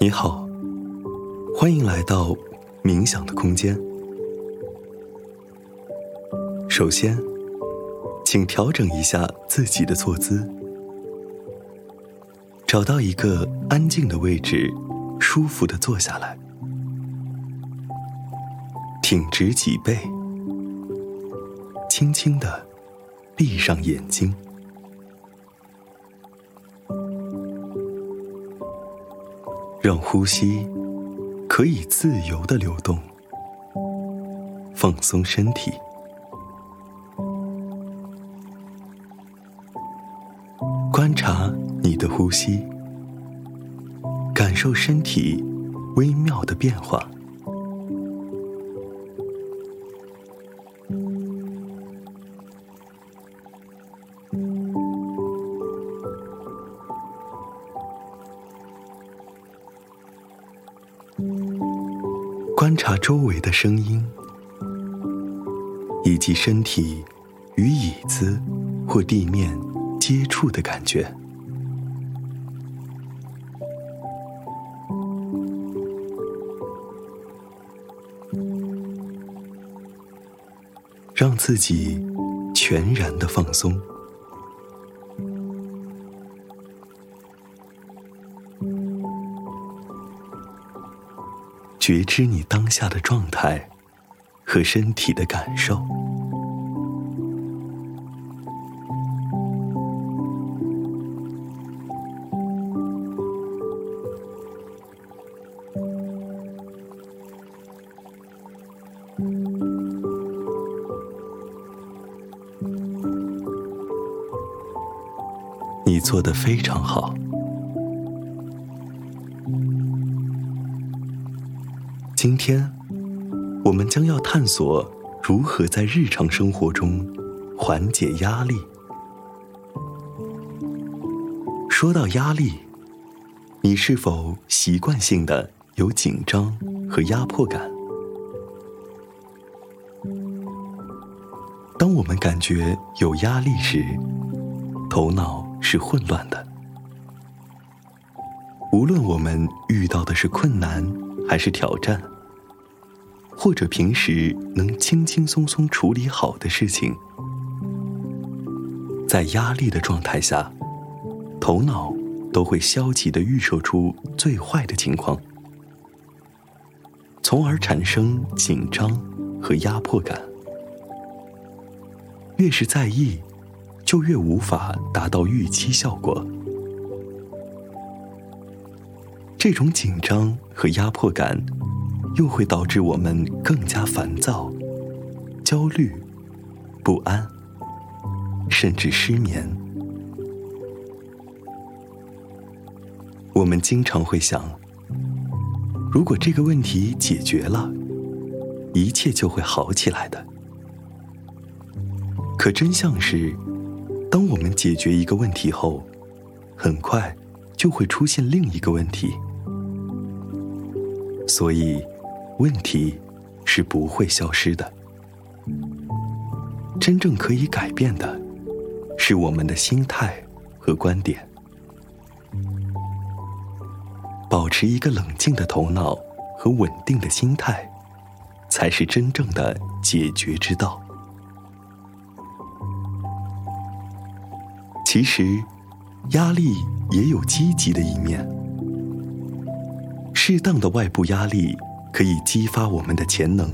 你好，欢迎来到冥想的空间。首先，请调整一下自己的坐姿，找到一个安静的位置，舒服的坐下来，挺直脊背，轻轻的闭上眼睛。让呼吸可以自由的流动，放松身体，观察你的呼吸，感受身体微妙的变化。观察周围的声音，以及身体与椅子或地面接触的感觉，让自己全然的放松。觉知你当下的状态和身体的感受。你做的非常好。今天，我们将要探索如何在日常生活中缓解压力。说到压力，你是否习惯性的有紧张和压迫感？当我们感觉有压力时，头脑是混乱的。无论我们遇到的是困难，还是挑战，或者平时能轻轻松松处理好的事情，在压力的状态下，头脑都会消极的预设出最坏的情况，从而产生紧张和压迫感。越是在意，就越无法达到预期效果。这种紧张和压迫感，又会导致我们更加烦躁、焦虑、不安，甚至失眠。我们经常会想，如果这个问题解决了，一切就会好起来的。可真相是，当我们解决一个问题后，很快就会出现另一个问题。所以，问题是不会消失的。真正可以改变的，是我们的心态和观点。保持一个冷静的头脑和稳定的心态，才是真正的解决之道。其实，压力也有积极的一面。适当的外部压力可以激发我们的潜能，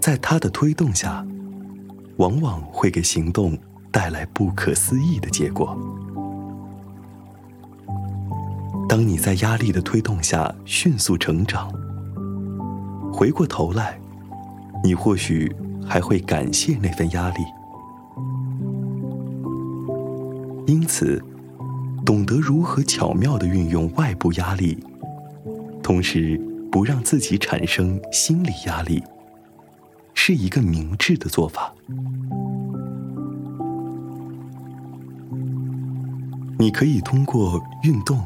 在它的推动下，往往会给行动带来不可思议的结果。当你在压力的推动下迅速成长，回过头来，你或许还会感谢那份压力。因此。懂得如何巧妙的运用外部压力，同时不让自己产生心理压力，是一个明智的做法。你可以通过运动、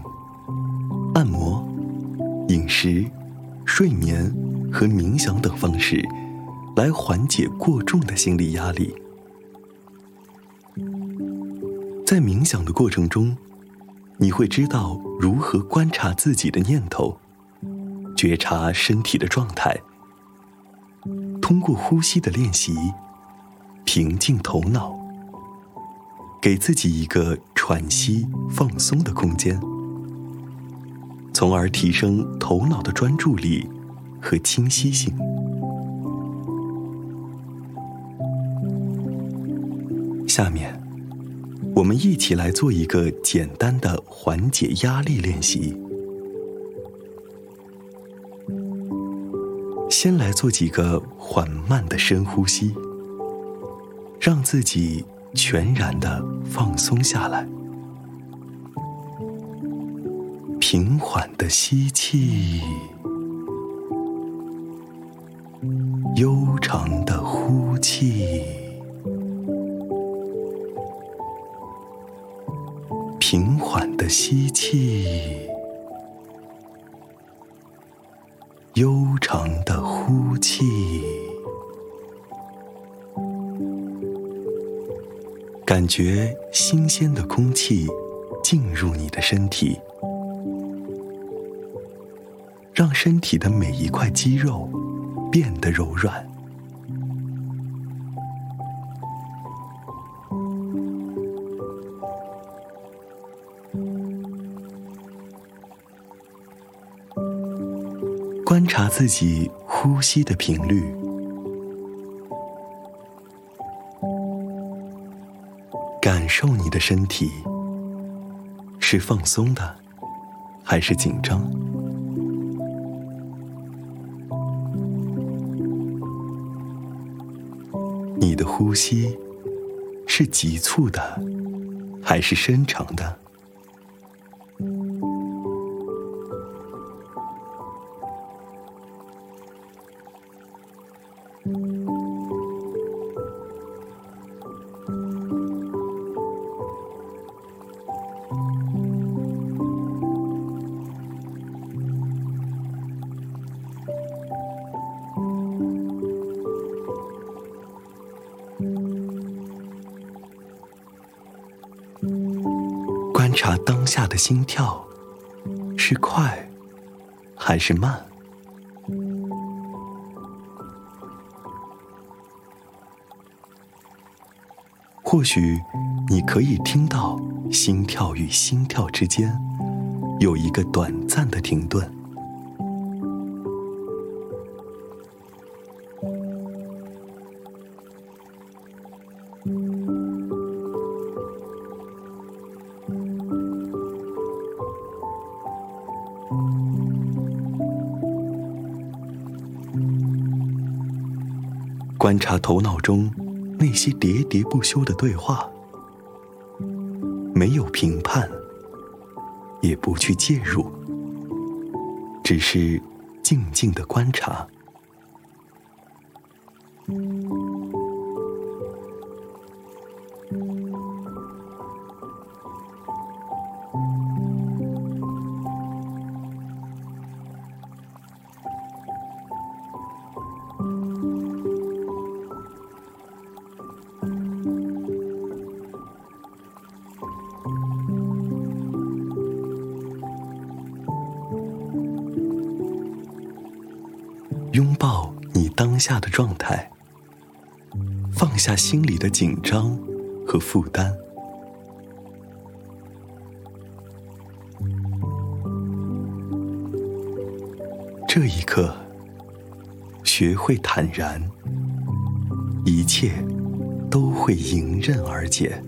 按摩、饮食、睡眠和冥想等方式，来缓解过重的心理压力。在冥想的过程中。你会知道如何观察自己的念头，觉察身体的状态。通过呼吸的练习，平静头脑，给自己一个喘息、放松的空间，从而提升头脑的专注力和清晰性。下面，我们一起来做一个简单的缓解压力练习。先来做几个缓慢的深呼吸，让自己全然的放松下来。平缓的吸气，悠长的呼气。平缓的吸气。悠长的呼气，感觉新鲜的空气进入你的身体，让身体的每一块肌肉变得柔软。观察自己呼吸的频率，感受你的身体是放松的还是紧张？你的呼吸是急促的还是深长的？下的心跳是快还是慢？或许你可以听到心跳与心跳之间有一个短暂的停顿。观察头脑中那些喋喋不休的对话，没有评判，也不去介入，只是静静的观察。下的状态，放下心里的紧张和负担。这一刻，学会坦然，一切都会迎刃而解。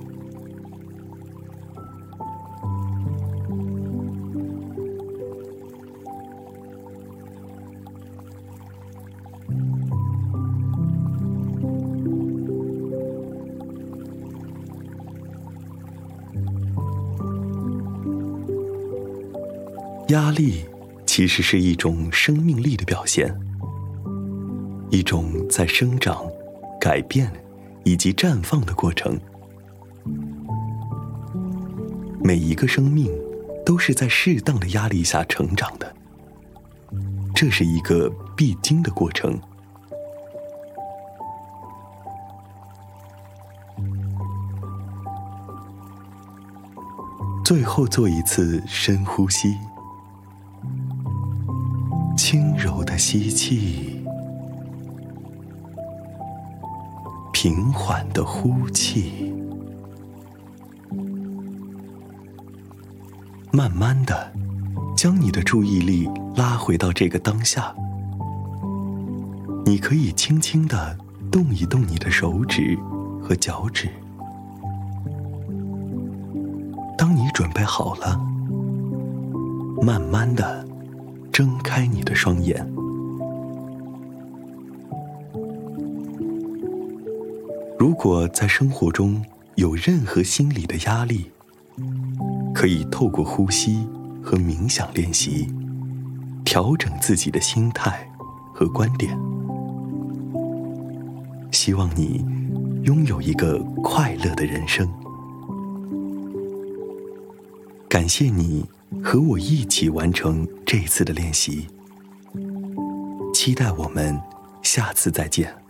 压力其实是一种生命力的表现，一种在生长、改变以及绽放的过程。每一个生命都是在适当的压力下成长的，这是一个必经的过程。最后做一次深呼吸，轻柔的吸气，平缓的呼气，慢慢的将你的注意力拉回到这个当下。你可以轻轻的动一动你的手指和脚趾。当你准备好了，慢慢的睁开你的双眼。如果在生活中有任何心理的压力，可以透过呼吸和冥想练习，调整自己的心态和观点。希望你拥有一个快乐的人生。感谢你和我一起完成这次的练习，期待我们下次再见。